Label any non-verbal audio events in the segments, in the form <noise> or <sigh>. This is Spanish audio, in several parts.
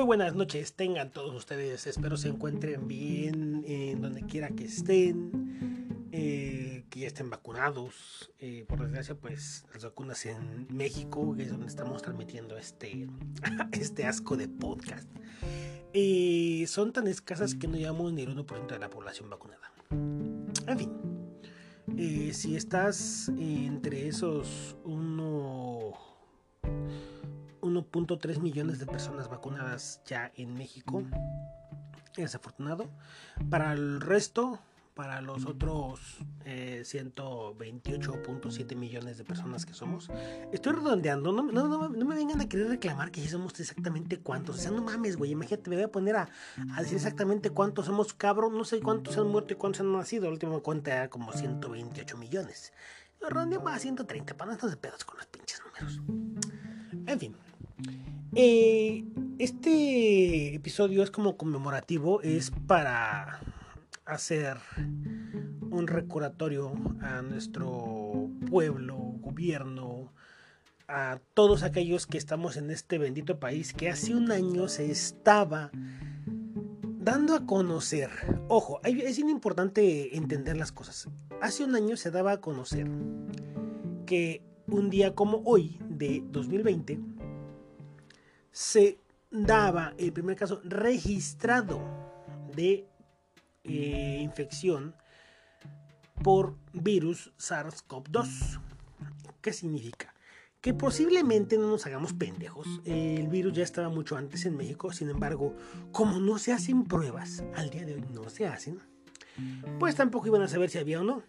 Muy buenas noches, tengan todos ustedes. Espero se encuentren bien en donde quiera que estén, eh, que ya estén vacunados. Eh, por desgracia, pues las vacunas en México, que es donde estamos transmitiendo este, <laughs> este asco de podcast, eh, son tan escasas que no llevamos ni el 1% de la población vacunada. En fin, si estás entre esos 1.3 millones de personas vacunadas ya en México. Es afortunado. Para el resto, para los otros 128.7 eh, millones de personas que somos, estoy redondeando. No, no, me vengan a querer reclamar que ya somos exactamente cuántos. O sea, no mames, güey. Imagínate, me voy a poner a, decir exactamente cuántos somos, cabrón. No sé cuántos han muerto y cuántos han nacido. La última cuenta era como 128 millones. Redondeamos a 130 para no estar de pedos con los pinches números. En fin, eh, este episodio es como conmemorativo, es para hacer un recordatorio a nuestro pueblo, gobierno, a todos aquellos que estamos en este bendito país que hace un año se estaba dando a conocer. Ojo, es importante entender las cosas. Hace un año se daba a conocer que un día como hoy de 2020 se daba el primer caso registrado de eh, infección por virus SARS-CoV-2. ¿Qué significa? Que posiblemente no nos hagamos pendejos. El virus ya estaba mucho antes en México, sin embargo, como no se hacen pruebas, al día de hoy no se hacen, pues tampoco iban a saber si había o no.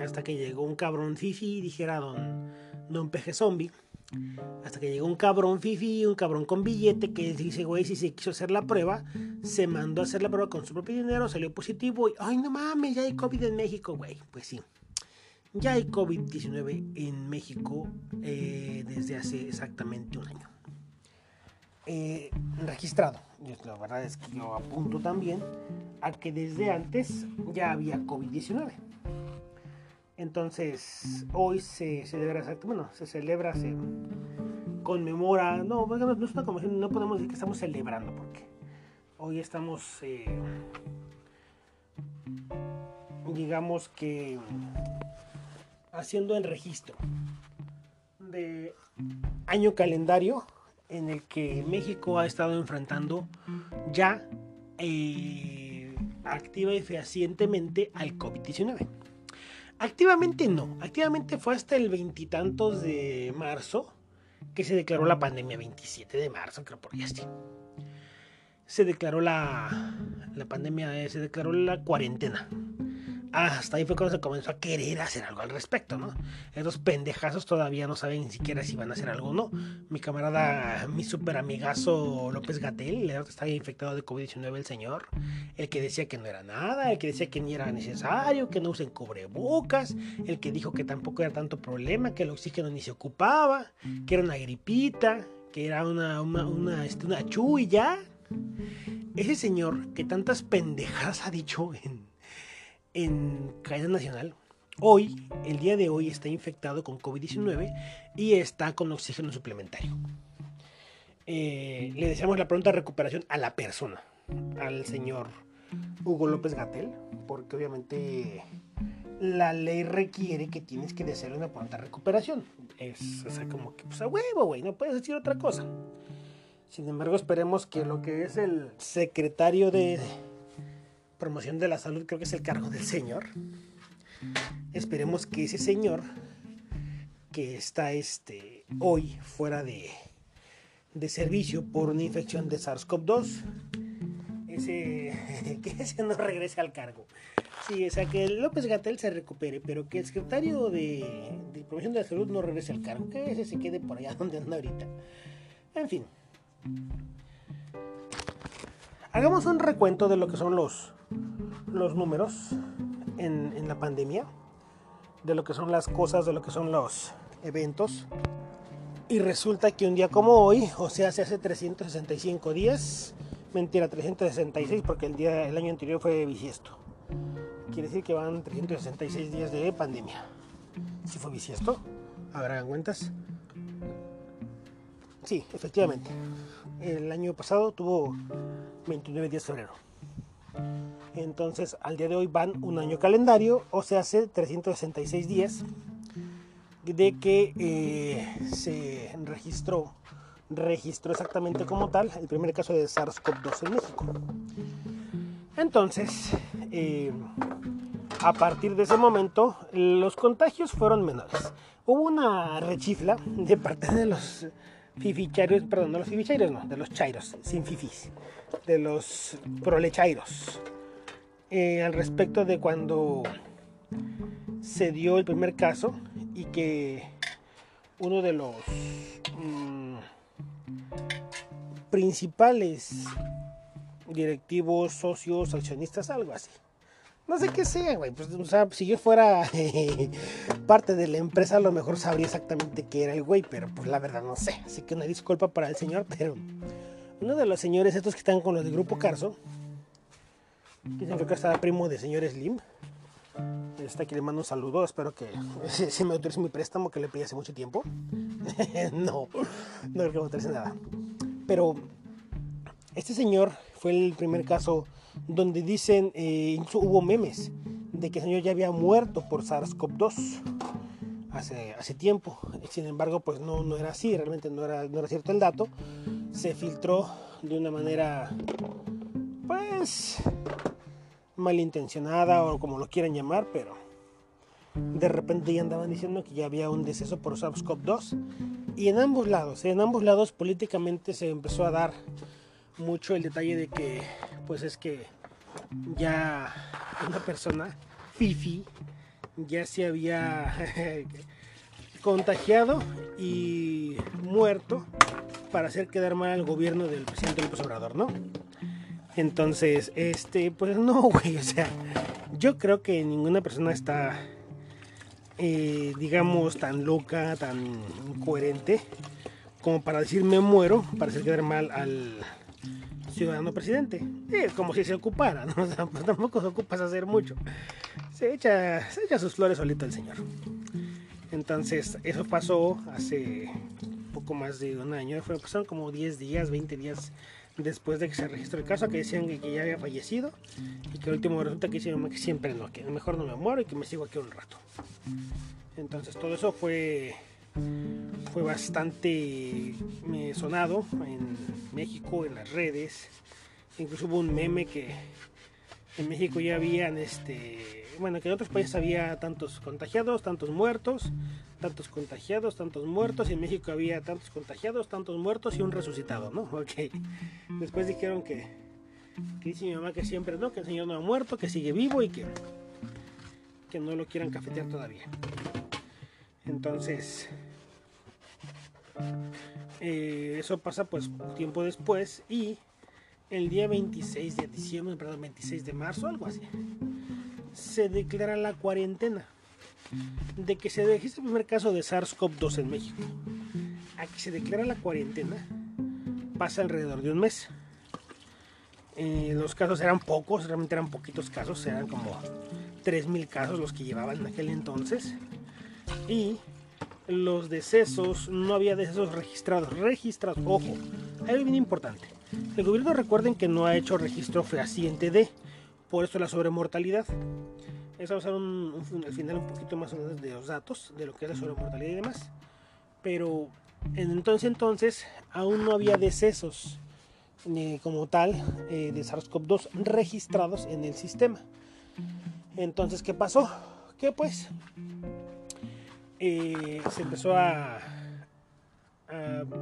Hasta que llegó un cabrón fifi y dijera don, don Peje Zombie hasta que llegó un cabrón fifi, un cabrón con billete que dice, güey, si se quiso hacer la prueba, se mandó a hacer la prueba con su propio dinero, salió positivo y, ay, no mames, ya hay COVID en México, güey. Pues sí, ya hay COVID-19 en México eh, desde hace exactamente un año. Eh, registrado. La verdad es que yo apunto también a que desde antes ya había COVID-19. Entonces, hoy se celebra, bueno, se celebra, se conmemora, no, no no podemos decir que estamos celebrando, porque hoy estamos, eh, digamos que, haciendo el registro de año calendario en el que México ha estado enfrentando ya eh, activa y fehacientemente al COVID-19. Activamente no, activamente fue hasta el veintitantos de marzo que se declaró la pandemia, 27 de marzo, creo por ya sí. Se declaró la, la pandemia, se declaró la cuarentena hasta ahí fue cuando se comenzó a querer hacer algo al respecto, ¿no? Esos pendejazos todavía no saben ni siquiera si van a hacer algo o no. Mi camarada, mi super amigazo López Gatel, estaba infectado de COVID-19 el señor, el que decía que no era nada, el que decía que ni era necesario, que no usen cubrebocas, el que dijo que tampoco era tanto problema, que el oxígeno ni se ocupaba, que era una gripita, que era una, una, una, este, una chu y ya. Ese señor que tantas pendejadas ha dicho en en cadena nacional, hoy, el día de hoy, está infectado con COVID-19 y está con oxígeno suplementario. Eh, le deseamos la pronta recuperación a la persona, al señor Hugo López Gatel, porque obviamente la ley requiere que tienes que desearle una pronta recuperación. Es como que, pues a huevo, güey, no puedes decir otra cosa. Sin embargo, esperemos que lo que es el secretario de promoción de la salud creo que es el cargo del señor. Esperemos que ese señor que está este, hoy fuera de, de servicio por una infección de SARS-CoV-2, ese, <laughs> que ese no regrese al cargo. Sí, o sea, que López Gatel se recupere, pero que el secretario de, de promoción de la salud no regrese al cargo, que ese se quede por allá <laughs> donde anda ahorita. En fin. Hagamos un recuento de lo que son los, los números en, la pandemia, de lo que son las cosas, de lo que son los eventos. Y resulta que un día como hoy, o sea, se hace 365 días, mentira, 366 porque el, día, el año anterior fue bisiesto. Quiere decir que van 366 días de pandemia. Si fue bisiesto, habrán cuentas. Sí, efectivamente. El año pasado tuvo 29 días de febrero. Entonces, al día de hoy van un año calendario, o sea, hace 366 días de que eh, se registró, registró exactamente como tal el primer caso de SARS-CoV-2 en México. Entonces, eh, a partir de ese momento, los contagios fueron menores. Hubo una rechifla de parte de los fificharios, perdón, de los fificharios, no, de los chairos, sin fifis, de los prolechairos, eh, al respecto de cuando se dio el primer caso y que uno de los mm, principales directivos, socios, accionistas, algo así. No sé qué sea, güey. Pues, o sea, si yo fuera <laughs> parte de la empresa, a lo mejor sabría exactamente qué era el güey, pero pues la verdad no sé. Así que una disculpa para el señor, pero uno de los señores estos que están con los del grupo Carso, dicen que está primo de señor Slim, Está aquí le mando un saludo. Espero que <laughs> si me autorice mi préstamo que le pedí hace mucho tiempo. <laughs> no, no creo que me autorice nada. Pero este señor fue el primer caso donde dicen, eh, hubo memes de que el señor ya había muerto por SARS-CoV-2 hace, hace tiempo. Sin embargo, pues no, no era así, realmente no era, no era cierto el dato. Se filtró de una manera, pues, malintencionada o como lo quieran llamar, pero de repente ya andaban diciendo que ya había un deceso por SARS-CoV-2 y en ambos lados, en ambos lados políticamente se empezó a dar mucho el detalle de que pues es que ya una persona, Fifi, ya se había <laughs> contagiado y muerto para hacer quedar mal al gobierno del presidente López Obrador, ¿no? Entonces, este, pues no, <laughs> güey, o sea, yo creo que ninguna persona está, eh, digamos, tan loca, tan incoherente, como para decir me muero, para hacer quedar mal al ciudadano presidente. Es como si se ocupara, ¿no? <laughs> O sea, pues tampoco se ocupas hacer mucho. Se echa, se echa sus flores solito el señor. Entonces, eso pasó hace poco más de un año, fue, pasaron como 10 días, 20 días después de que se registró el caso, que decían que, ya había fallecido y que el último resulta que que siempre no, que mejor no me muero y que me sigo aquí un rato. Entonces todo eso fue fue bastante sonado en México, en las redes. Incluso hubo un meme que en México ya habían, este, bueno, que en otros países había tantos contagiados, tantos muertos, tantos contagiados, tantos muertos, y en México había tantos contagiados, tantos muertos y un resucitado, ¿no? <laughs> Ok. Después dijeron que, que dice mi mamá que siempre no, que el Señor no ha muerto, que sigue vivo y que, que no lo quieran cafetear todavía. Entonces, eh, eso pasa pues tiempo después y el día 26 de diciembre, perdón, 26 de marzo, algo así, se declara la cuarentena de que se registra el primer caso de SARS-CoV-2 en México. A que se declara la cuarentena pasa alrededor de un mes. Eh, los casos eran pocos, realmente eran poquitos casos, eran como 3.000 casos los que llevaban en aquel entonces. Y los decesos, no había decesos registrados, registrados, ojo, algo bien importante. El gobierno recuerden que no ha hecho registro fehaciente de, por eso la sobremortalidad. Va a ser al final un poquito más de los datos, de lo que es la sobremortalidad y demás. Pero en entonces, entonces, aún no había decesos ni como tal eh, de SARS-CoV-2 registrados en el sistema. Entonces, ¿qué pasó? Que pues eh, se empezó a,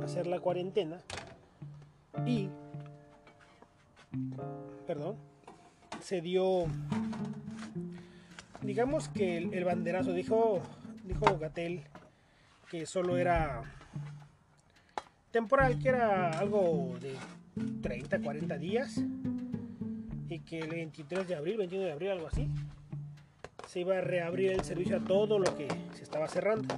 hacer la cuarentena y, perdón, se dio, digamos que el, banderazo, dijo, dijo Gatel que solo era temporal, que era algo de 30, 40 días y que el 23 de abril, 21 de abril, algo así, se iba a reabrir el servicio a todo lo que se estaba cerrando.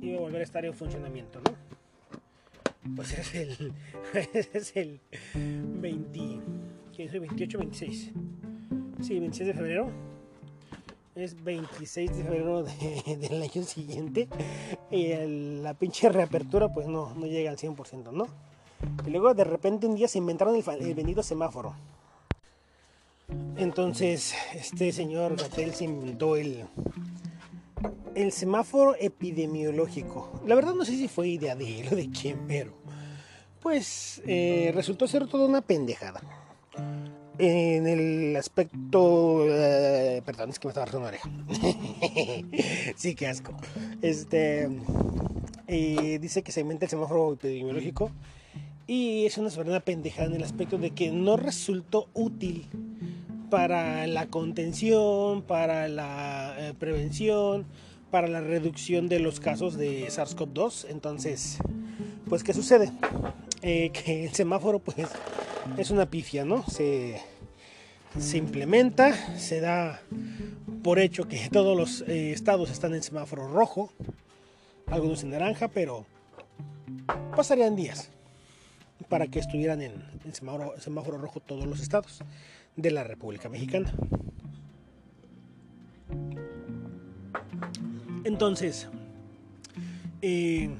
Iba a volver a estar en funcionamiento, ¿no? Pues es el, <laughs> es el 20, ¿qué es el 28, 26? Sí, 26 de febrero. Es 26 de febrero <laughs> del año siguiente y la pinche reapertura pues no, no llega al 100%, ¿no? Y luego de repente un día se inventaron el, el semáforo. Entonces este señor Gatel se inventó el, el semáforo epidemiológico. La verdad no sé si fue idea de él o de quién, pero pues eh, resultó ser toda una pendejada. En el aspecto... Eh, perdón, es que me estaba arrastrando oreja. <laughs> sí, qué asco. Este... Eh, dice que se inventa el semáforo epidemiológico y es una soberana pendejada en el aspecto de que no resultó útil para la contención, para la prevención, para la reducción de los casos de SARS-CoV-2. Entonces, pues, ¿qué sucede? Eh, que el semáforo, pues, es una pifia, ¿no? Se, se implementa, se da por hecho que todos los eh, estados están en semáforo rojo, algunos en naranja, pero pasarían días para que estuvieran en, semáforo rojo todos los estados de la República Mexicana. Entonces, eh,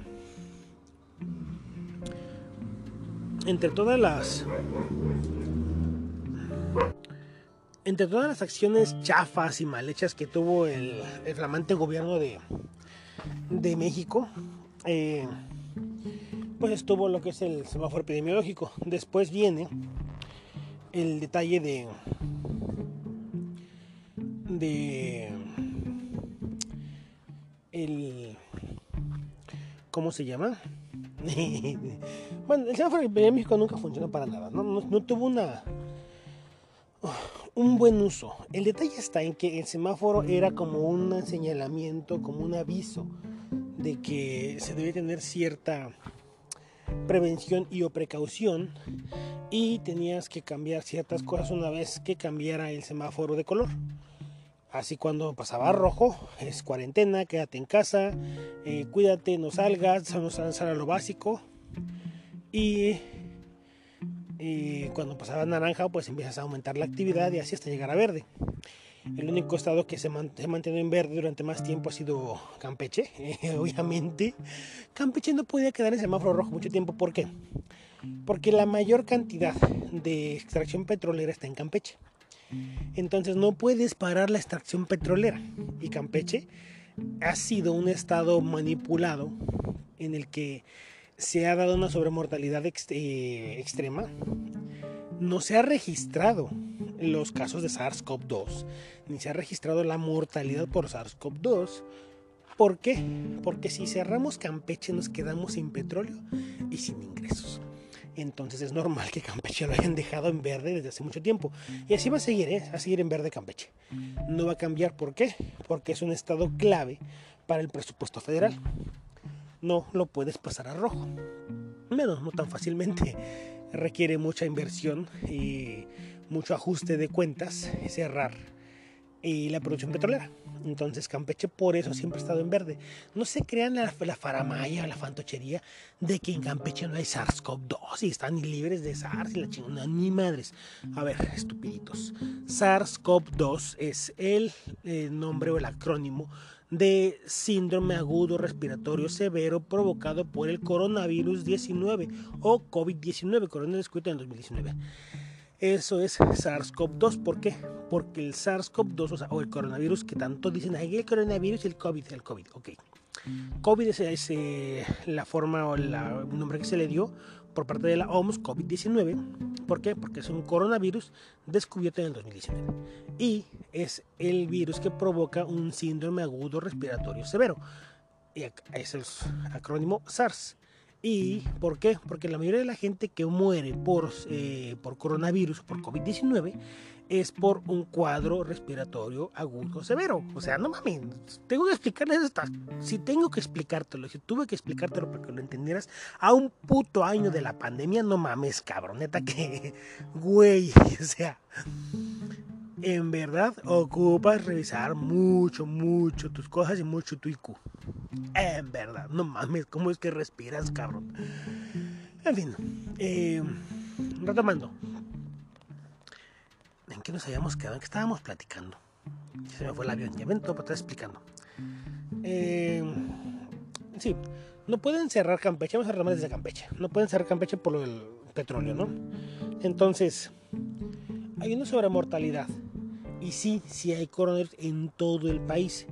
entre todas las entre todas las acciones chafas y mal hechas que tuvo el, flamante gobierno de, México, eh, pues estuvo lo que es el semáforo epidemiológico. Después viene el detalle de de el ¿cómo se llama? <laughs> bueno, el semáforo epidemiológico nunca funcionó para nada, no, no, tuvo una un buen uso. El detalle está en que el semáforo era como un señalamiento, como un aviso de que se debe tener cierta prevención y o precaución y tenías que cambiar ciertas cosas una vez que cambiara el semáforo de color. Así cuando pasaba rojo, es cuarentena, quédate en casa, eh, cuídate, no salgas, no salgas a lo básico. Y, cuando pasaba naranja, pues empiezas a aumentar la actividad y así hasta llegar a verde. El único estado que se, ha mantenido en verde durante más tiempo ha sido Campeche, <laughs> obviamente. Campeche no podía quedar en semáforo rojo mucho tiempo. ¿Por qué? Porque la mayor cantidad de extracción petrolera está en Campeche. Entonces no puedes parar la extracción petrolera. Y Campeche ha sido un estado manipulado en el que se ha dado una sobremortalidad eh, extrema. No se ha registrado los casos de SARS-CoV-2, ni se ha registrado la mortalidad por SARS-CoV-2. ¿Por qué? Porque si cerramos Campeche nos quedamos sin petróleo y sin ingresos. Entonces es normal que Campeche lo hayan dejado en verde desde hace mucho tiempo. Y así va a seguir, ¿eh? a seguir en verde Campeche. No va a cambiar, ¿por qué? Porque es un estado clave para el presupuesto federal. No lo puedes pasar a rojo. Menos, no tan fácilmente. Requiere mucha inversión y mucho ajuste de cuentas, cerrar y la producción petrolera. Entonces Campeche por eso siempre ha estado en verde. No se crean la, la faramaya, la fantochería de que en Campeche no hay SARS-CoV-2 y están libres de SARS y la chingada, ni madres. A ver, estupiditos. SARS-CoV-2 es el eh, nombre o el acrónimo de síndrome agudo respiratorio severo provocado por el coronavirus 19 o COVID-19, coronavirus en 2019. Eso es SARS-CoV-2. ¿Por qué? Porque el SARS-CoV-2, o, sea, o el coronavirus que tanto dicen, ahí el coronavirus y el COVID, el COVID, ok. COVID es, eh, la forma o el nombre que se le dio por parte de la OMS, COVID-19. ¿Por qué? Porque es un coronavirus descubierto en el 2019. Y es el virus que provoca un síndrome agudo respiratorio severo. Y es el acrónimo SARS. ¿Y por qué? Porque la mayoría de la gente que muere por, eh, por coronavirus, por COVID-19, es por un cuadro respiratorio agudo severo. O sea, no mames, tengo que explicarles esto. Si tengo que explicártelo, si tuve que explicártelo para que lo entendieras, a un puto año de la pandemia, no mames, cabroneta, que, <laughs> güey, <laughs> o sea, en verdad ocupas revisar mucho, mucho tus cosas y mucho tu IQ. En verdad, no mames, ¿cómo es que respiras, cabrón? En fin, eh, retomando. ¿En qué nos habíamos quedado? ¿En qué estábamos platicando? Se me fue el avión, ya ven, todo está explicando. Eh, sí, no pueden cerrar Campeche, vamos a cerrar desde Campeche. No pueden cerrar Campeche por lo del petróleo, ¿no? Entonces, hay una sobremortalidad. Y sí, sí hay coronavirus en todo el país.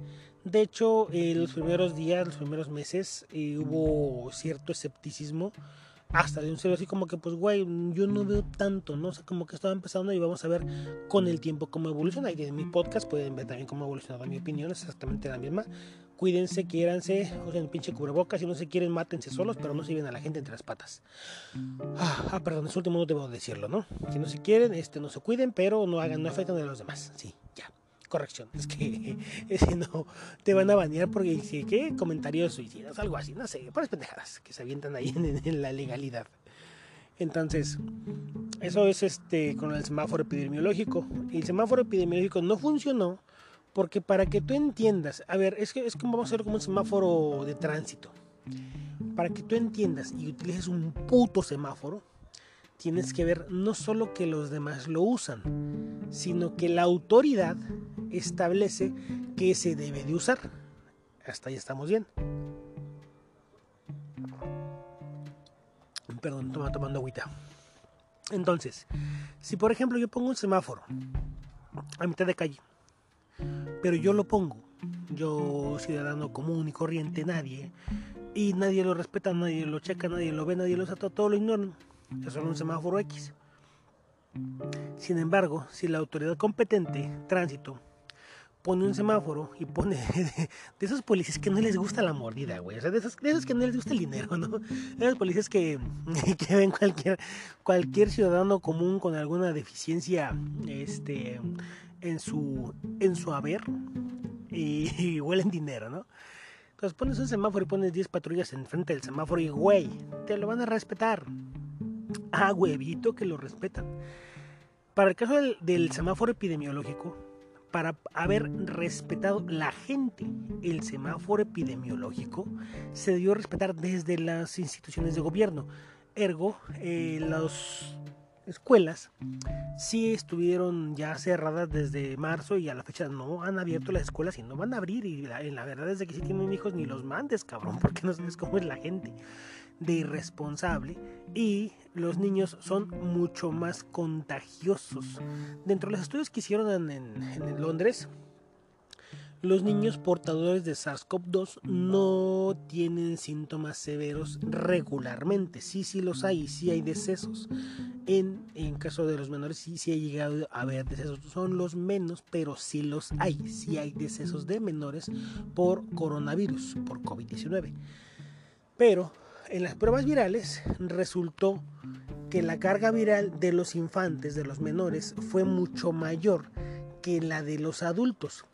De hecho, en los primeros días, los primeros meses, eh, hubo cierto escepticismo hasta de un serio así como que pues güey yo no veo tanto no o sea como que estaba empezando y vamos a ver con el tiempo cómo evoluciona. Y en mi podcast pueden ver también cómo ha evolucionado mi opinión es exactamente la misma. Cuídense quiéranse usen pinche cubrebocas. Si no se quieren mátense solos pero no se lleven a la gente entre las patas. Ah, ah perdón es último no debo decirlo no si no se quieren este no se cuiden pero no hagan no afecten a los demás sí corrección, es que si <laughs> no te van a banear porque dice que comentarios suicidas, algo así, no sé, por pendejadas que se avientan ahí <laughs> en, la legalidad. Entonces, eso es este con el semáforo epidemiológico. El semáforo epidemiológico no funcionó porque para que tú entiendas, a ver, es que es como vamos a hacer como un semáforo de tránsito. Para que tú entiendas y utilices un puto semáforo, tienes que ver no solo que los demás lo usan, sino que la autoridad establece que se debe de usar. Hasta ahí estamos bien. Perdón, toma tomando agüita. Entonces, si por ejemplo yo pongo un semáforo a mitad de calle, pero yo lo pongo, yo ciudadano común y corriente, nadie, y nadie lo respeta, nadie lo checa, nadie lo ve, nadie lo trata, todo lo ignoran es solo un semáforo X. Sin embargo, si la autoridad competente, tránsito, pone un semáforo y pone <laughs> de, esos policías que no les gusta la mordida, güey. O sea, de esos, que no les gusta el dinero, ¿no? De esos policías que, <laughs> que ven cualquier, cualquier ciudadano común con alguna deficiencia este, en, su, en su haber y, <laughs> y huelen dinero, ¿no? Entonces pones un semáforo y pones 10 patrullas enfrente del semáforo y, güey, te lo van a respetar a huevito que lo respetan. Para el caso del, semáforo epidemiológico, para haber respetado la gente el semáforo epidemiológico, se debió respetar desde las instituciones de gobierno. Ergo, eh, las escuelas sí estuvieron ya cerradas desde marzo y a la fecha no han abierto las escuelas y no van a abrir. Y la, la verdad es que si tienen hijos ni los mandes, cabrón, <laughs> porque no sabes cómo es la gente de irresponsable y los niños son mucho más contagiosos. Dentro de los estudios que hicieron en, Londres, los niños portadores de SARS-CoV-2 no tienen síntomas severos regularmente. Sí, sí los hay, sí hay decesos. En, caso de los menores, sí, sí ha llegado a haber decesos. Son los menos, pero sí los hay. Sí hay decesos de menores por coronavirus, por COVID-19. Pero en las pruebas virales resultó que la carga viral de los infantes, de los menores, fue mucho mayor que la de los adultos.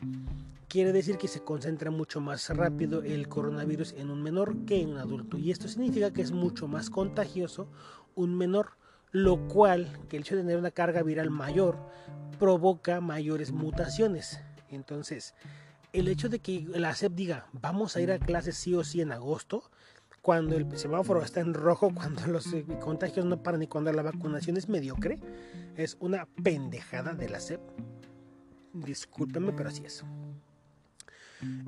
Quiere decir que se concentra mucho más rápido el coronavirus en un menor que en un adulto. Y esto significa que es mucho más contagioso un menor, lo cual, que el hecho de tener una carga viral mayor, provoca mayores mutaciones. Entonces, el hecho de que la SEP diga, vamos a ir a clases sí o sí en agosto, cuando el semáforo está en rojo, cuando <laughs> los contagios no paran y cuando la vacunación es mediocre, es una pendejada de la SEP. Discúlpenme, pero así es.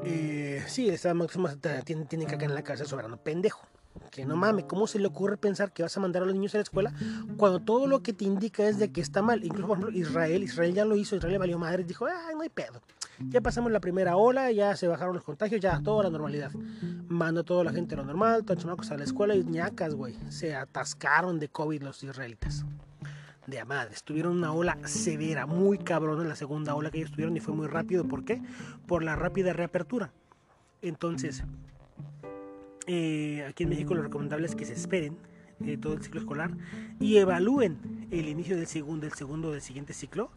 Eh, sí, esta máxima tiene, tiene caca en la cabeza soberano pendejo. Que no mames, ¿cómo se le ocurre pensar que vas a mandar a los niños a la escuela cuando todo lo que te indica es de que está mal? Incluso, por ejemplo, Israel, Israel ya lo hizo, Israel le valió madre, dijo, ay, no hay pedo. Ya pasamos la primera ola, ya se bajaron los contagios, ya todo a la normalidad. Mando a toda la gente a lo normal, todos los chamacos a la escuela y ñacas, güey. Se atascaron de COVID los israelitas. De a madres. Tuvieron una ola severa, muy cabrona en la segunda ola que ellos tuvieron y fue muy rápido. ¿Por qué? Por la rápida reapertura. Entonces, eh, aquí en México lo recomendable es que se esperen eh, todo el ciclo escolar y evalúen el inicio del segundo, del segundo del siguiente ciclo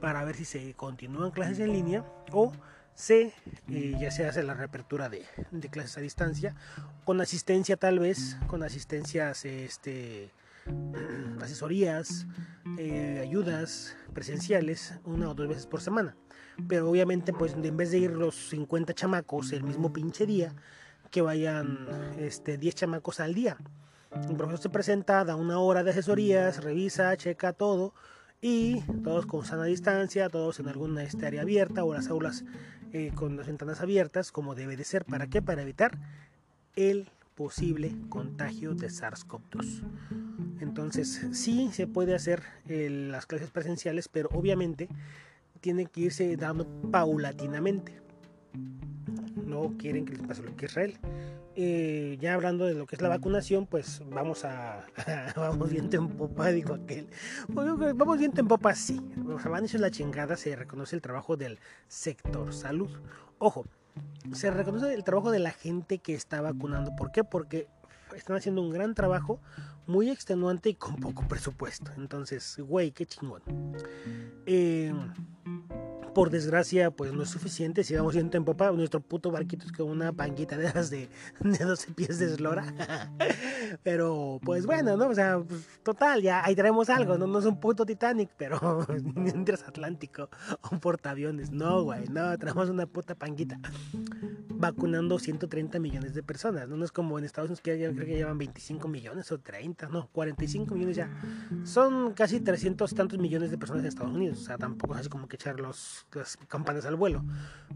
para ver si se continúan clases en línea o se eh, ya se hace la reapertura de, clases a distancia con asistencia tal vez con asistencias este <clears throat> asesorías eh, ayudas presenciales una o dos veces por semana. Pero obviamente pues en vez de ir los 50 chamacos el mismo pinche día que vayan este 10 chamacos al día el profesor se presenta, da una hora de asesorías, revisa, checa todo y todos con sana distancia, todos en alguna este, área abierta o las aulas eh, con las ventanas abiertas, como debe de ser. ¿Para qué? Para evitar el posible contagio de SARS-CoV-2. Entonces, sí se puede hacer eh, las clases presenciales, pero obviamente tienen que irse dando paulatinamente. No quieren que les pase lo que Israel. Eh, ya hablando de lo que es la vacunación, pues vamos a. <laughs> vamos viento en popa, dijo aquel. Vamos viento en popa, sí. O sea, van a la chingada, se reconoce el trabajo del sector salud. Ojo, se reconoce el trabajo de la gente que está vacunando. ¿Por qué? Porque están haciendo un gran trabajo, muy extenuante y con poco presupuesto. Entonces, güey, qué chingón. Eh por desgracia, pues no es suficiente. Si vamos viento en popa, nuestro puto barquito es como una panquita de las de, de 12 pies de eslora. pero, pues bueno, ¿no? O sea, pues, total, ya ahí traemos algo, ¿no? No es un puto Titanic, pero <laughs> un transatlántico, un portaaviones. No, güey, no, traemos una puta panquita. Vacunando 130 millones de personas, ¿no? No es como en Estados Unidos que ya creo que llevan 25 millones o 30, no, 45 millones ya. Son casi 300 tantos millones de personas en Estados Unidos. O sea, tampoco es así como que echar las campanas al vuelo.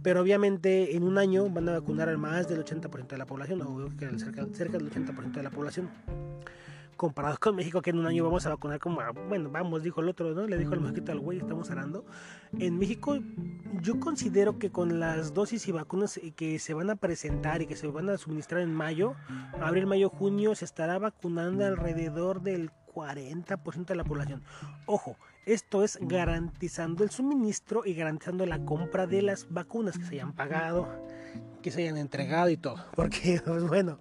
Pero obviamente en un año van a vacunar al más del 80% de la población, o cerca, cerca del 80% de la población. Comparados con México, que en un año vamos a vacunar como, bueno, vamos, dijo el otro, ¿no? Le dijo el mosquito al güey, estamos hablando. En México, yo considero que con las dosis y vacunas que se van a presentar y que se van a suministrar en mayo, abril, mayo, junio, se estará vacunando alrededor del 40% de la población. Ojo, esto es garantizando el suministro y garantizando la compra de las vacunas que se hayan pagado, que se hayan entregado y todo. <laughs> Porque, pues bueno,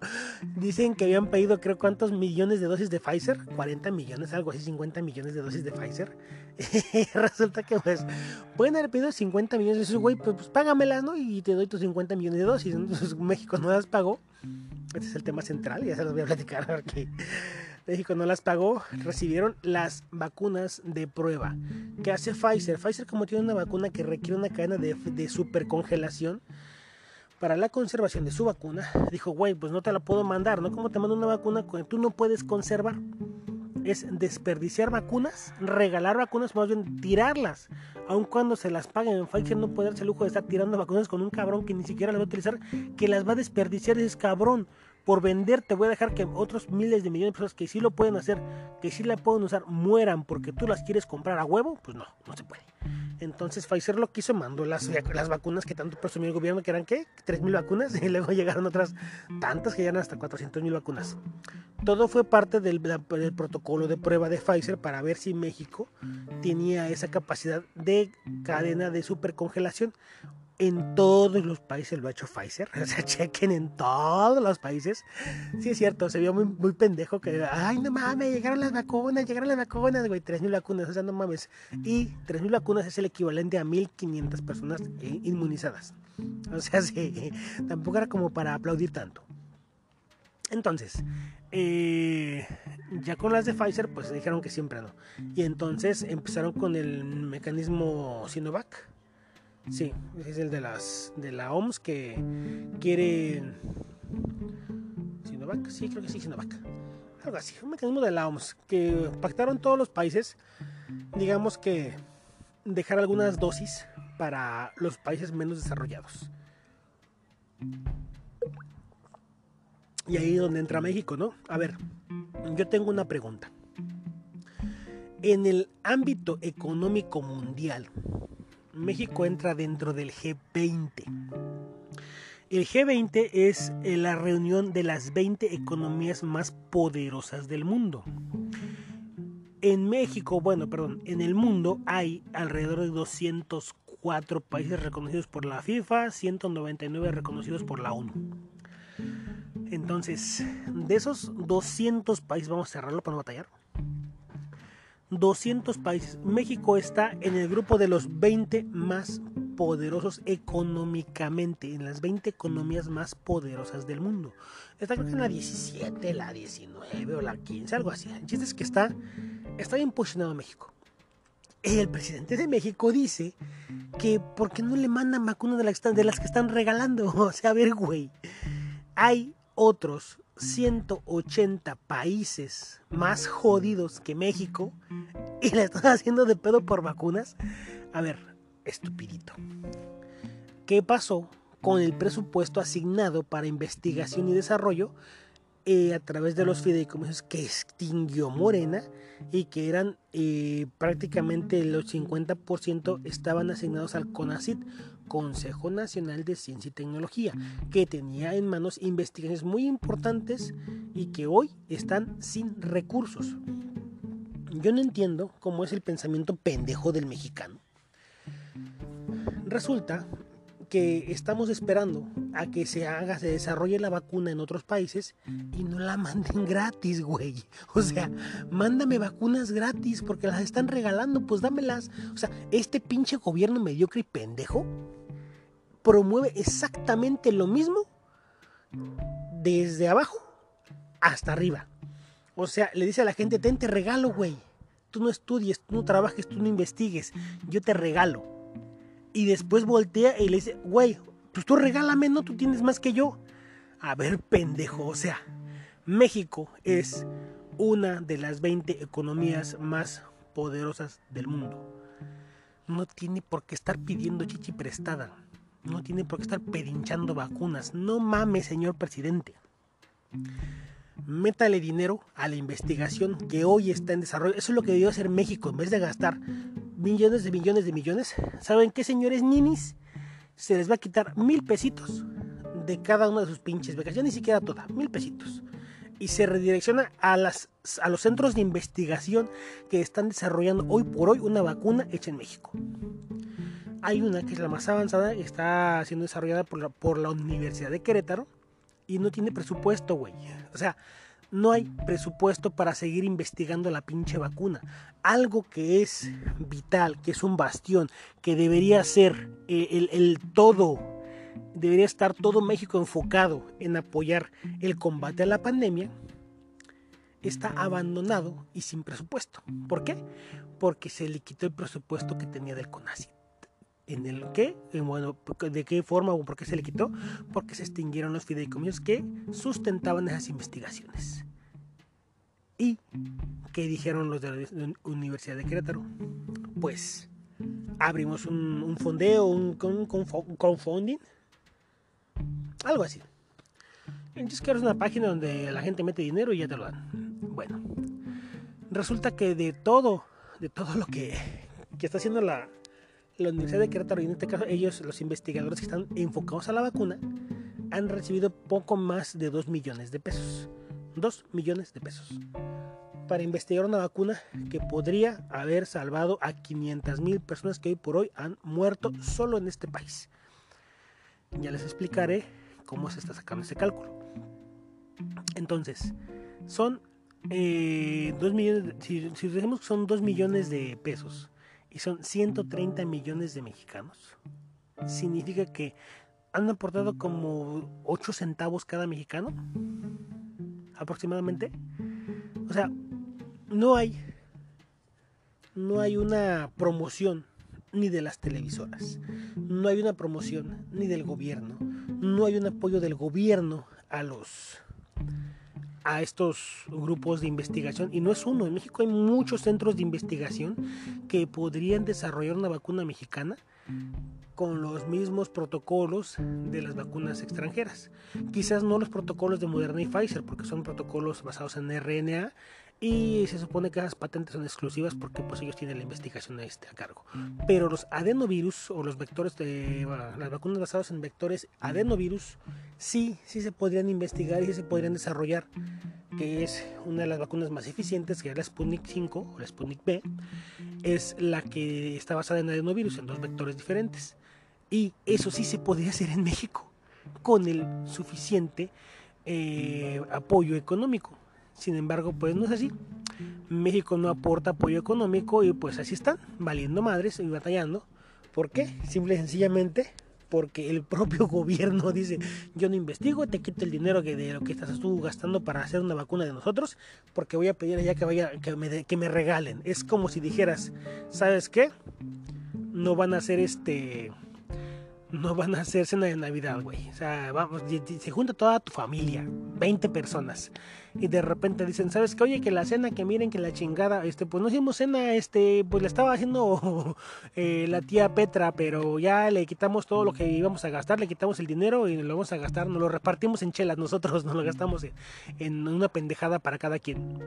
dicen que habían pedido creo cuántos millones de dosis de Pfizer, 40 millones, algo así, 50 millones de dosis de Pfizer. <laughs> resulta que pues pueden haber pedido 50 millones de dosis, güey, pues, pues, págamelas, ¿no? Y te doy tus 50 millones de dosis. Entonces <laughs> México no las pagó. Este es el tema central, ya se los voy a platicar porque México no las pagó, recibieron las vacunas de prueba. ¿Qué hace Pfizer? Pfizer como tiene una vacuna que requiere una cadena de, de supercongelación para la conservación de su vacuna, dijo, güey, pues no te la puedo mandar, ¿no? ¿Cómo te mando una vacuna que tú no puedes conservar? Es desperdiciar vacunas, regalar vacunas, más bien tirarlas. Aun cuando se las paguen, Pfizer no puede darse el lujo de estar tirando vacunas con un cabrón que ni siquiera las va a utilizar, que las va a desperdiciar ese cabrón por vender te voy a dejar que otros miles de millones de personas que sí lo pueden hacer, que sí la pueden usar, mueran porque tú las quieres comprar a huevo, pues no, no se puede. Entonces Pfizer lo quiso, mandó las, las vacunas que tanto presumió el gobierno, que eran ¿qué? 3.000 vacunas, y luego llegaron otras tantas que llegan hasta 400.000 vacunas. Todo fue parte del, del, protocolo de prueba de Pfizer para ver si México tenía esa capacidad de cadena de supercongelación en todos los países lo ha hecho Pfizer. <laughs> O sea, chequen en todos los países. Sí, es cierto, se vio muy, muy pendejo que, ay, no mames, llegaron las vacunas, llegaron las vacunas, güey, 3.000 vacunas, o sea, no mames. Y 3.000 vacunas es el equivalente a 1.500 personas inmunizadas. O sea, <laughs> sí, tampoco era como para aplaudir tanto. Entonces, eh, ya con las de Pfizer, pues dijeron que siempre no. Y entonces empezaron con el mecanismo Sinovac Sí, es el de las de la OMS que quiere Sinovac, sí, creo que sí, Sinovac. Algo así, un mecanismo de la OMS que pactaron todos los países, digamos que dejar algunas dosis para los países menos desarrollados. Y ahí es donde entra México, ¿no? A ver, yo tengo una pregunta. En el ámbito económico mundial, México entra dentro del G20. El G20 es eh, la reunión de las 20 economías más poderosas del mundo. En México, bueno, perdón, en el mundo hay alrededor de 204 países reconocidos por la FIFA, 199 reconocidos por la ONU. Entonces, de esos 200 países, vamos a cerrarlo para no batallar. 200 países. México está en el grupo de los 20 más poderosos económicamente, en las 20 economías más poderosas del mundo. Está creo que en la 17, la 19 o la 15, algo así. El chiste es que está, está bien posicionado México. El presidente de México dice que ¿por qué no le mandan vacunas de las, de las que están regalando? <laughs> O sea, a ver, güey. Hay otros 180 países más jodidos que México y le están haciendo de pedo por vacunas. A ver, estupidito. ¿Qué pasó con el presupuesto asignado para investigación y desarrollo eh, a través de los fideicomisos que extinguió Morena y que eran eh, prácticamente el 50% estaban asignados al CONACIT, Consejo Nacional de Ciencia y Tecnología, que tenía en manos investigaciones muy importantes y que hoy están sin recursos. Yo no entiendo cómo es el pensamiento pendejo del mexicano. Resulta que estamos esperando a que se haga, se desarrolle la vacuna en otros países y no la manden <laughs> gratis, güey. O sea, mándame vacunas gratis porque las están regalando, pues dámelas. O sea, este pinche gobierno mediocre y pendejo promueve exactamente lo mismo desde abajo hasta arriba. O sea, le dice a la gente, ten, te regalo, güey. Tú no estudies, tú no trabajes, tú no investigues. Yo te regalo. Y después voltea y le dice, güey, pues tú regálame, no, tú tienes más que yo. A ver, pendejo, o sea, México es una de las 20 economías más poderosas del mundo. No tiene por qué estar pidiendo chichi prestada. No tiene por qué estar pedinchando vacunas. No mames, señor presidente. Métale dinero a la investigación que hoy está en desarrollo. Eso es lo que debió hacer México. En vez de gastar millones de millones de millones. ¿Saben qué, señores ninis? Se les va a quitar mil pesitos de cada una de sus pinches becas. Ya ni siquiera toda, mil pesitos. Y se redirecciona a, a los centros de investigación que están desarrollando hoy por hoy una vacuna hecha en México. Hay una que es la más avanzada, está siendo desarrollada por la, Universidad de Querétaro y no tiene presupuesto, güey. O sea, no hay presupuesto para seguir investigando la pinche vacuna. Algo que es vital, que es un bastión, que debería ser eh, el, todo, debería estar todo México enfocado en apoyar el combate a la pandemia, está abandonado y sin presupuesto. ¿Por qué? Porque se le quitó el presupuesto que tenía del CONACYT en el que, bueno, de qué forma o por qué se le quitó, porque se extinguieron los fideicomisos que sustentaban esas investigaciones. ¿Y qué dijeron los de la Universidad de Querétaro? Pues abrimos un, fondeo, un, crowdfunding, algo así. Entonces que es una página donde la gente mete dinero y ya te lo dan. Bueno, resulta que de todo, de todo lo que, que está haciendo la, la Universidad de Querétaro, y en este caso ellos, los investigadores que están enfocados a la vacuna, han recibido poco más de 2 millones de pesos. 2 millones de pesos. Para investigar una vacuna que podría haber salvado a 500 mil personas que hoy por hoy han muerto solo en este país. Ya les explicaré cómo se está sacando ese cálculo. Entonces, son 2 eh, millones, si, si decimos que son 2 millones de pesos y son 130 millones de mexicanos. Significa que han aportado como 8 centavos cada mexicano, aproximadamente. O sea, no hay, no hay una promoción ni de las televisoras, no hay una promoción ni del gobierno, no hay un apoyo del gobierno a los a estos grupos de investigación y no es uno, en México hay muchos centros de investigación que podrían desarrollar una vacuna mexicana con los mismos protocolos de las vacunas extranjeras. Quizás no los protocolos de Moderna y Pfizer, porque son protocolos basados en RNA y se supone que esas patentes son exclusivas porque pues ellos tienen la investigación este, a cargo. Pero los adenovirus o los vectores de las vacunas basadas en vectores adenovirus sí, sí se podrían investigar y se podrían desarrollar, que es una de las vacunas más eficientes, que es la Sputnik 5 o la Sputnik B, es la que está basada en adenovirus, en dos vectores diferentes. Y eso sí se podría hacer en México, con el suficiente eh, apoyo económico. Sin embargo, pues no es así. México no aporta apoyo económico y pues así están, valiendo madres y batallando. ¿Por qué? Simple y sencillamente porque el propio <laughs> gobierno dice, yo no investigo, te quito el dinero que de lo que estás tú gastando para hacer una vacuna de nosotros, porque voy a pedir allá que vaya que me, que me regalen. Es como si dijeras, ¿sabes qué? No van a hacer este no van a hacer cena de Navidad, güey. O sea, vamos, se junta toda tu familia, 20 personas. Y de repente dicen, ¿sabes qué? Oye, que la cena, que miren que la chingada, este, pues no hicimos cena, este, pues la estaba haciendo <laughs> eh, la tía Petra, pero ya le quitamos todo lo que íbamos a gastar, le quitamos el dinero y lo vamos a gastar, nos lo repartimos en chelas, nosotros <laughs> nos lo gastamos en, en una pendejada para cada quien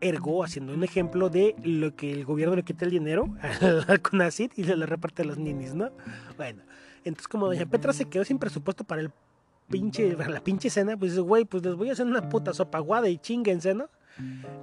ergo haciendo un ejemplo de lo que el gobierno le quita el dinero <laughs> al CONACID y se le reparte a los ninis, ¿no? Bueno, entonces como doña Petra se quedó sin presupuesto para el pinche, para la pinche cena, pues güey, pues les voy a hacer una puta sopa aguada y chinguense, ¿no?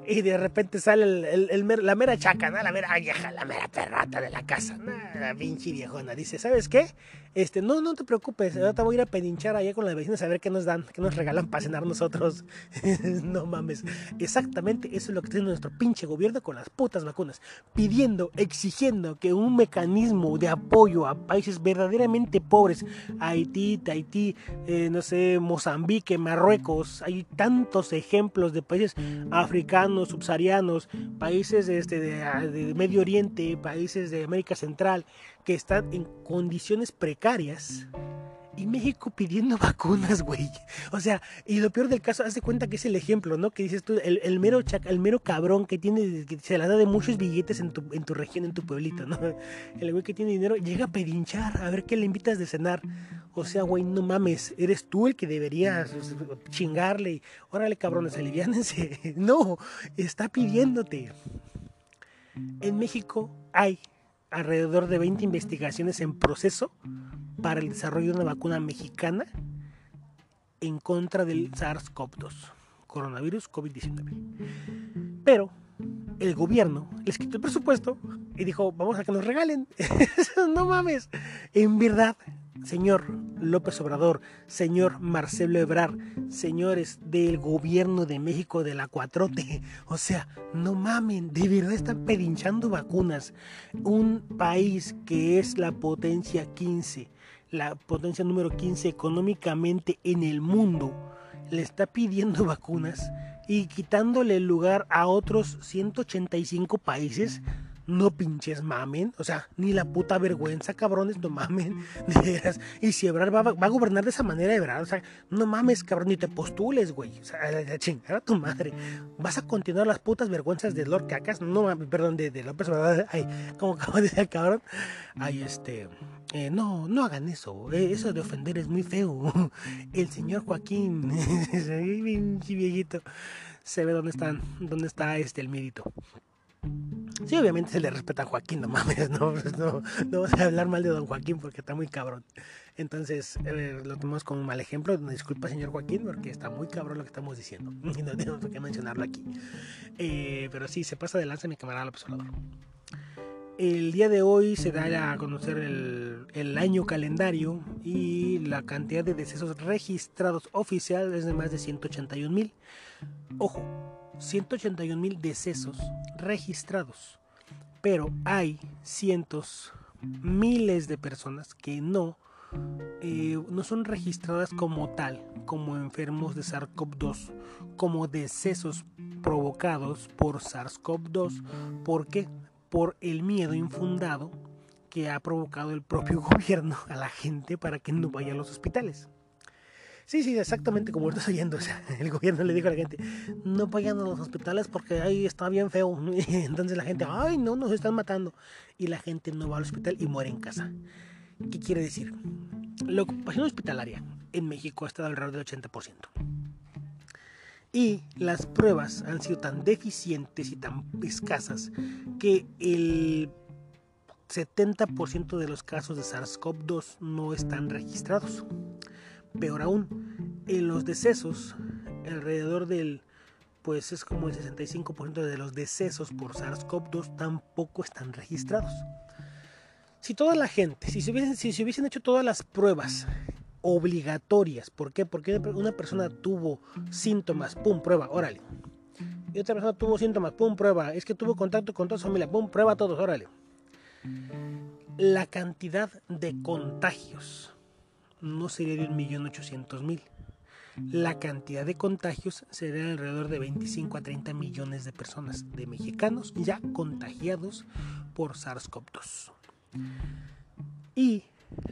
Y de repente sale el, la mera chaca, ¿no? La mera vieja, la mera perrata de la casa, ¿no? La pinche viejona. Dice, ¿sabes qué? Este, no, no te preocupes, ahora te voy a ir a pedinchar allá con las vecinas a ver qué nos dan, qué nos regalan para cenar nosotros. <laughs> no mames. Exactamente eso es lo que tiene nuestro pinche gobierno con las putas vacunas. Pidiendo, exigiendo que un mecanismo de apoyo a países verdaderamente pobres, Haití, Tahití, eh, no sé, Mozambique, Marruecos, hay tantos ejemplos de países africanos, subsaharianos, países este, de, Medio Oriente, países de América Central, que están en condiciones precarias. Y México pidiendo <laughs> vacunas, güey. O sea, y lo peor del caso, haz de cuenta que es el ejemplo, ¿no? Que dices tú, el, mero el mero cabrón que tiene, que se la da de muchos billetes en tu, en tu región, en tu pueblito, ¿no? <laughs> El güey que tiene dinero llega a pedinchar, a ver qué le invitas de cenar. O sea, güey, no mames, eres tú el que deberías chingarle y, órale, cabrones, aliviánense. <laughs> No, está pidiéndote. En México hay alrededor de 20 investigaciones en proceso para el desarrollo de una vacuna mexicana en contra del SARS-CoV-2, coronavirus COVID-19. Pero el gobierno les quitó el presupuesto y dijo, vamos a que nos regalen. <laughs> no mames. En verdad, señor López Obrador, señor Marcelo Ebrard, señores del gobierno de México de la 4T, o sea, no mamen, de verdad están pedinchando vacunas. Un país que es la potencia 15, la potencia número 15 económicamente en el mundo, le está pidiendo vacunas y quitándole el lugar a otros 185 países no pinches mamen, o sea, ni la puta vergüenza, cabrones, no mamen. <laughs> Y si Ebrard va, a gobernar de esa manera, Ebrard, o sea, no mames, cabrón, ni te postules, güey, o sea, a chingar a tu madre. Vas a continuar las putas vergüenzas de Lord Cacas, no mames, perdón, de, de López Obrador, ay, como acabo de decir, cabrón, ay, este, eh, no, no hagan eso, eh, eso de ofender es muy feo. <laughs> El señor Joaquín, <laughs> viejito, se ve dónde están, dónde está este el mérito. Sí, obviamente se le respeta a Joaquín, no mames, <laughs> no, no, no vamos a hablar mal de don Joaquín porque está muy cabrón. Entonces, eh, lo tomamos como un mal ejemplo. Disculpa, señor Joaquín, porque está muy cabrón lo que estamos diciendo. <laughs> Y no tenemos por qué mencionarlo aquí. Eh, pero sí, se pasa de lanza mi camarada López Obrador. El día de hoy se da a conocer el, el, año calendario y la cantidad de decesos registrados oficiales es de más de 181 mil. Ojo, 181 mil decesos registrados, pero hay cientos, miles de personas que no, eh, no son registradas como tal, como enfermos de SARS-CoV-2, como decesos provocados por SARS-CoV-2. ¿Por qué? Por el miedo infundado que ha provocado el propio <laughs> gobierno a la gente para que no vaya a los hospitales. Sí, sí, exactamente como estás oyendo. <laughs> El gobierno le dijo a la gente, no vayan a los hospitales porque ahí está bien feo. <laughs> Entonces la gente, ay, no, nos están matando. Y la gente no va al hospital y muere en casa. ¿Qué quiere decir? La ocupación hospitalaria en México ha estado alrededor del 80%. Y las pruebas han sido tan deficientes y tan escasas que el 70% de los casos de SARS-CoV-2 no están registrados. Peor aún, en los decesos, alrededor del, pues es como el 65% de los decesos por SARS-CoV-2 tampoco están registrados. Si toda la gente, si se, hubiesen, si se hubiesen hecho todas las pruebas obligatorias, ¿por qué? Porque una persona tuvo síntomas, pum, prueba, órale. Y otra persona tuvo síntomas, pum, prueba. Es que tuvo contacto con toda su familia, pum, prueba todos, órale. La cantidad de contagios no sería de 1.800.000. La cantidad de contagios sería alrededor de 25 a 30 millones de personas, de mexicanos ya contagiados por SARS-CoV-2. Y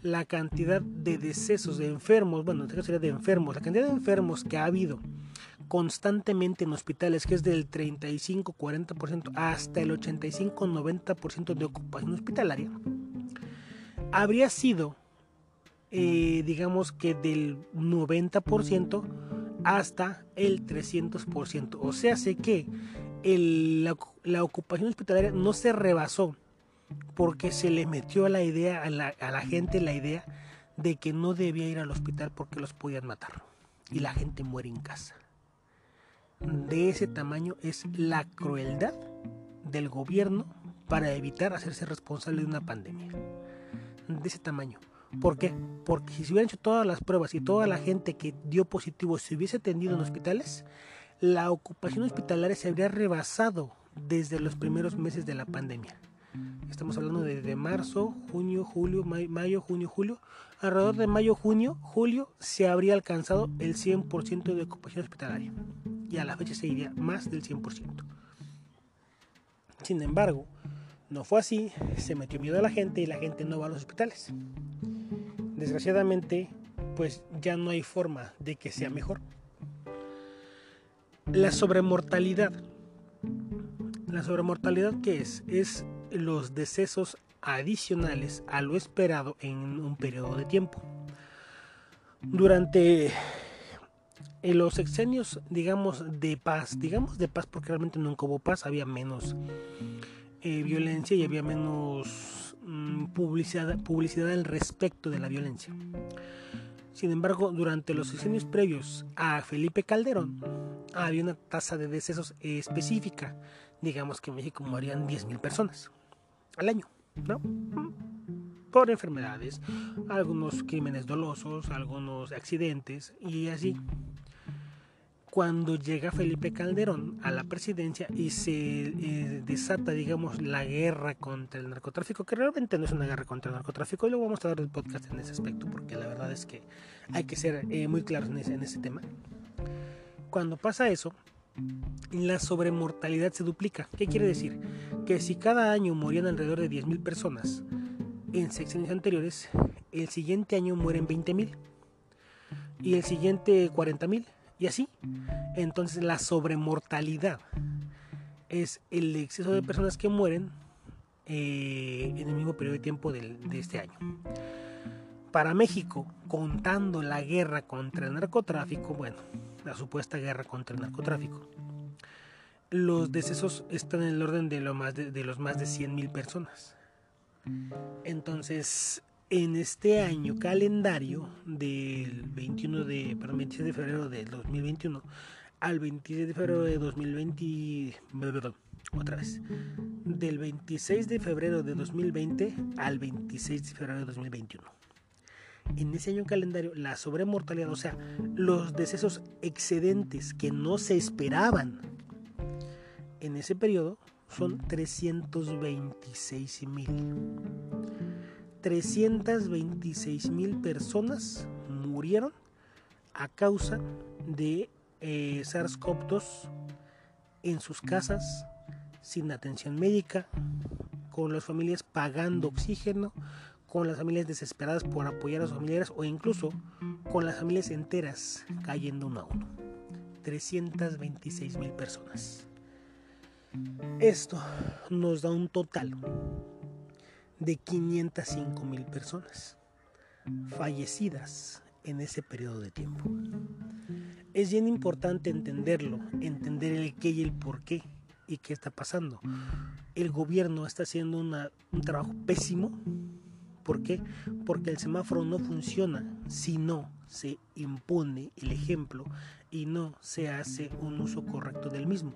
la cantidad de decesos de enfermos, bueno, en este caso sería de enfermos, la cantidad de enfermos que ha habido constantemente en hospitales, que es del 35-40% hasta el 85-90% de ocupación hospitalaria, habría sido, eh, digamos que del 90% hasta el 300%. O sea, sé que la, ocupación hospitalaria no se rebasó porque se le metió a la idea, a la gente la idea de que no debía ir al hospital porque los podían matar. Y la gente muere en casa. De ese tamaño es la crueldad del gobierno para evitar hacerse responsable de una pandemia. De ese tamaño. ¿Por qué? Porque si se hubieran hecho todas las pruebas y toda la gente que dio positivo se hubiese atendido en hospitales, la ocupación hospitalaria se habría rebasado desde los primeros meses de la pandemia. Estamos hablando de, marzo, junio, julio, mayo, junio, julio. Alrededor de mayo, junio, julio se habría alcanzado el 100% de ocupación hospitalaria. Y a la fecha se iría más del 100%. Sin embargo, no fue así, se metió miedo a la gente y la gente no va a los hospitales. Desgraciadamente, pues ya no hay forma de que sea mejor. La sobremortalidad. La sobremortalidad qué es? Es los decesos adicionales a lo esperado en un periodo de tiempo. Durante los sexenios, digamos, de paz, digamos de paz porque realmente nunca hubo paz, había menos eh, violencia y había menos mm, publicidad, publicidad al respecto de la violencia. Sin embargo, durante los sexenios previos a Felipe Calderón, había una tasa de decesos específica. Digamos que en México morían 10.000 personas al año, ¿no? Por enfermedades, algunos crímenes dolosos, algunos accidentes y así. Cuando llega Felipe Calderón a la presidencia y se eh, desata, digamos, la guerra contra el narcotráfico, que realmente no es una guerra contra el narcotráfico, y luego vamos a dar el podcast en ese aspecto, porque la verdad es que hay que ser eh, muy claros en ese, en ese tema. Cuando pasa eso, la sobremortalidad se duplica. ¿Qué quiere decir? Que si cada año morían alrededor de 10.000 personas en secciones anteriores, el siguiente año mueren 20.000 y el siguiente 40.000 y así. Entonces la sobremortalidad es el exceso de personas que mueren eh, en el mismo periodo de tiempo de este año. Para México, contando la guerra contra el narcotráfico, bueno, la supuesta guerra contra el narcotráfico, los decesos están en el orden de, lo más de, los más de 100.000 personas. Entonces, en este año calendario del 21 de, perdón, 26 de febrero del 2021 al 26 de febrero de 2020, perdón, otra vez, del 26 de febrero de 2020 al 26 de febrero de 2021 en ese año calendario la sobremortalidad, o sea, los decesos excedentes que no se esperaban en ese periodo son 326 mil. 326 mil personas murieron a causa de eh, SARS-CoV-2 en sus casas, sin atención médica, con las familias pagando oxígeno, con las familias desesperadas por apoyar a sus familiares o incluso con las familias enteras cayendo uno a uno. 326 mil personas. Esto nos da un total de 505 mil personas fallecidas en ese periodo de tiempo. Es bien importante entenderlo, entender el qué y el por qué y qué está pasando. El gobierno está haciendo un trabajo pésimo ¿Por qué? Porque el semáforo no funciona si no se impone el ejemplo y no se hace un uso correcto del mismo.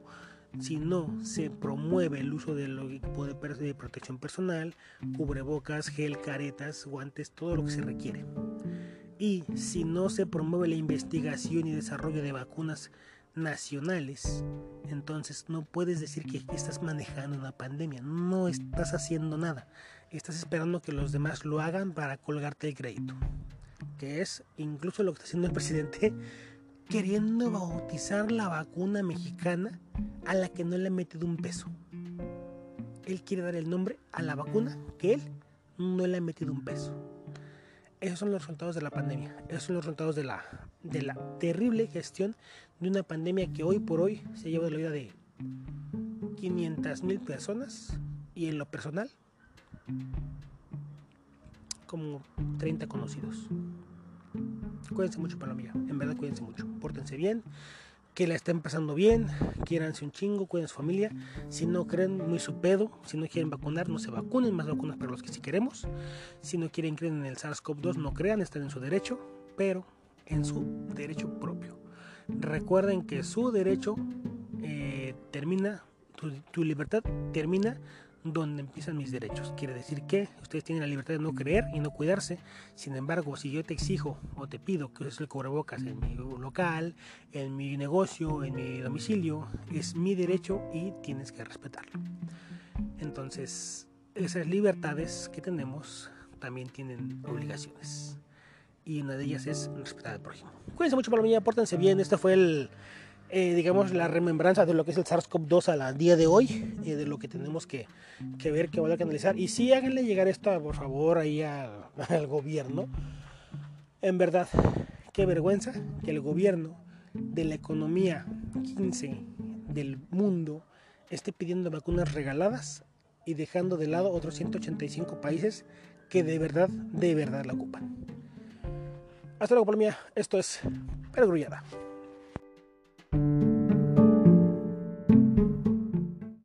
Si no se promueve el uso del equipo de protección personal, cubrebocas, gel, caretas, guantes, todo lo que se requiere. Y si no se promueve la investigación y desarrollo de vacunas nacionales, entonces no puedes decir que estás manejando una pandemia, no estás haciendo nada estás esperando que los demás lo hagan para colgarte el crédito. Que es incluso lo que está haciendo el presidente queriendo bautizar la vacuna mexicana a la que no le ha metido un peso. Él quiere dar el nombre a la vacuna que él no le ha metido un peso. Esos son los resultados de la pandemia. Esos son los resultados de la, de la terrible gestión de una pandemia que hoy por hoy se lleva de la vida de 500 mil personas y en lo personal como 30 conocidos. Cuídense mucho, Palomilla. En verdad, cuídense mucho. Pórtense bien. Que la estén pasando bien. Quiéranse un chingo. Cuiden su familia. Si no creen, muy su pedo. Si no quieren vacunar, no se vacunen. Más vacunas para los que sí queremos. Si no quieren creer en el SARS-CoV-2, no crean. Están en su derecho. Pero en su derecho propio. Recuerden que su derecho eh, termina. Tu libertad termina donde empiezan mis derechos. Quiere decir que ustedes tienen la libertad de no creer y no cuidarse. Sin embargo, si yo te exijo o te pido que uses el cubrebocas en mi local, en mi negocio, en mi domicilio, es mi derecho y tienes que respetarlo. Entonces, esas libertades que tenemos también tienen obligaciones. Y una de ellas es respetar al prójimo. Cuídense mucho, palomilla, pórtense bien. Este fue el eh, digamos, la remembranza de lo que es el SARS-CoV-2 al día de hoy, y de lo que tenemos que, que ver, que haber que analizar. Y sí, háganle llegar esto, por favor, ahí <laughs> al gobierno. En verdad, qué vergüenza que el gobierno de la economía 15 del mundo esté pidiendo vacunas regaladas y dejando de lado otros 185 países que de verdad, de verdad la ocupan. Hasta luego, por mía. Esto es Pergrullada.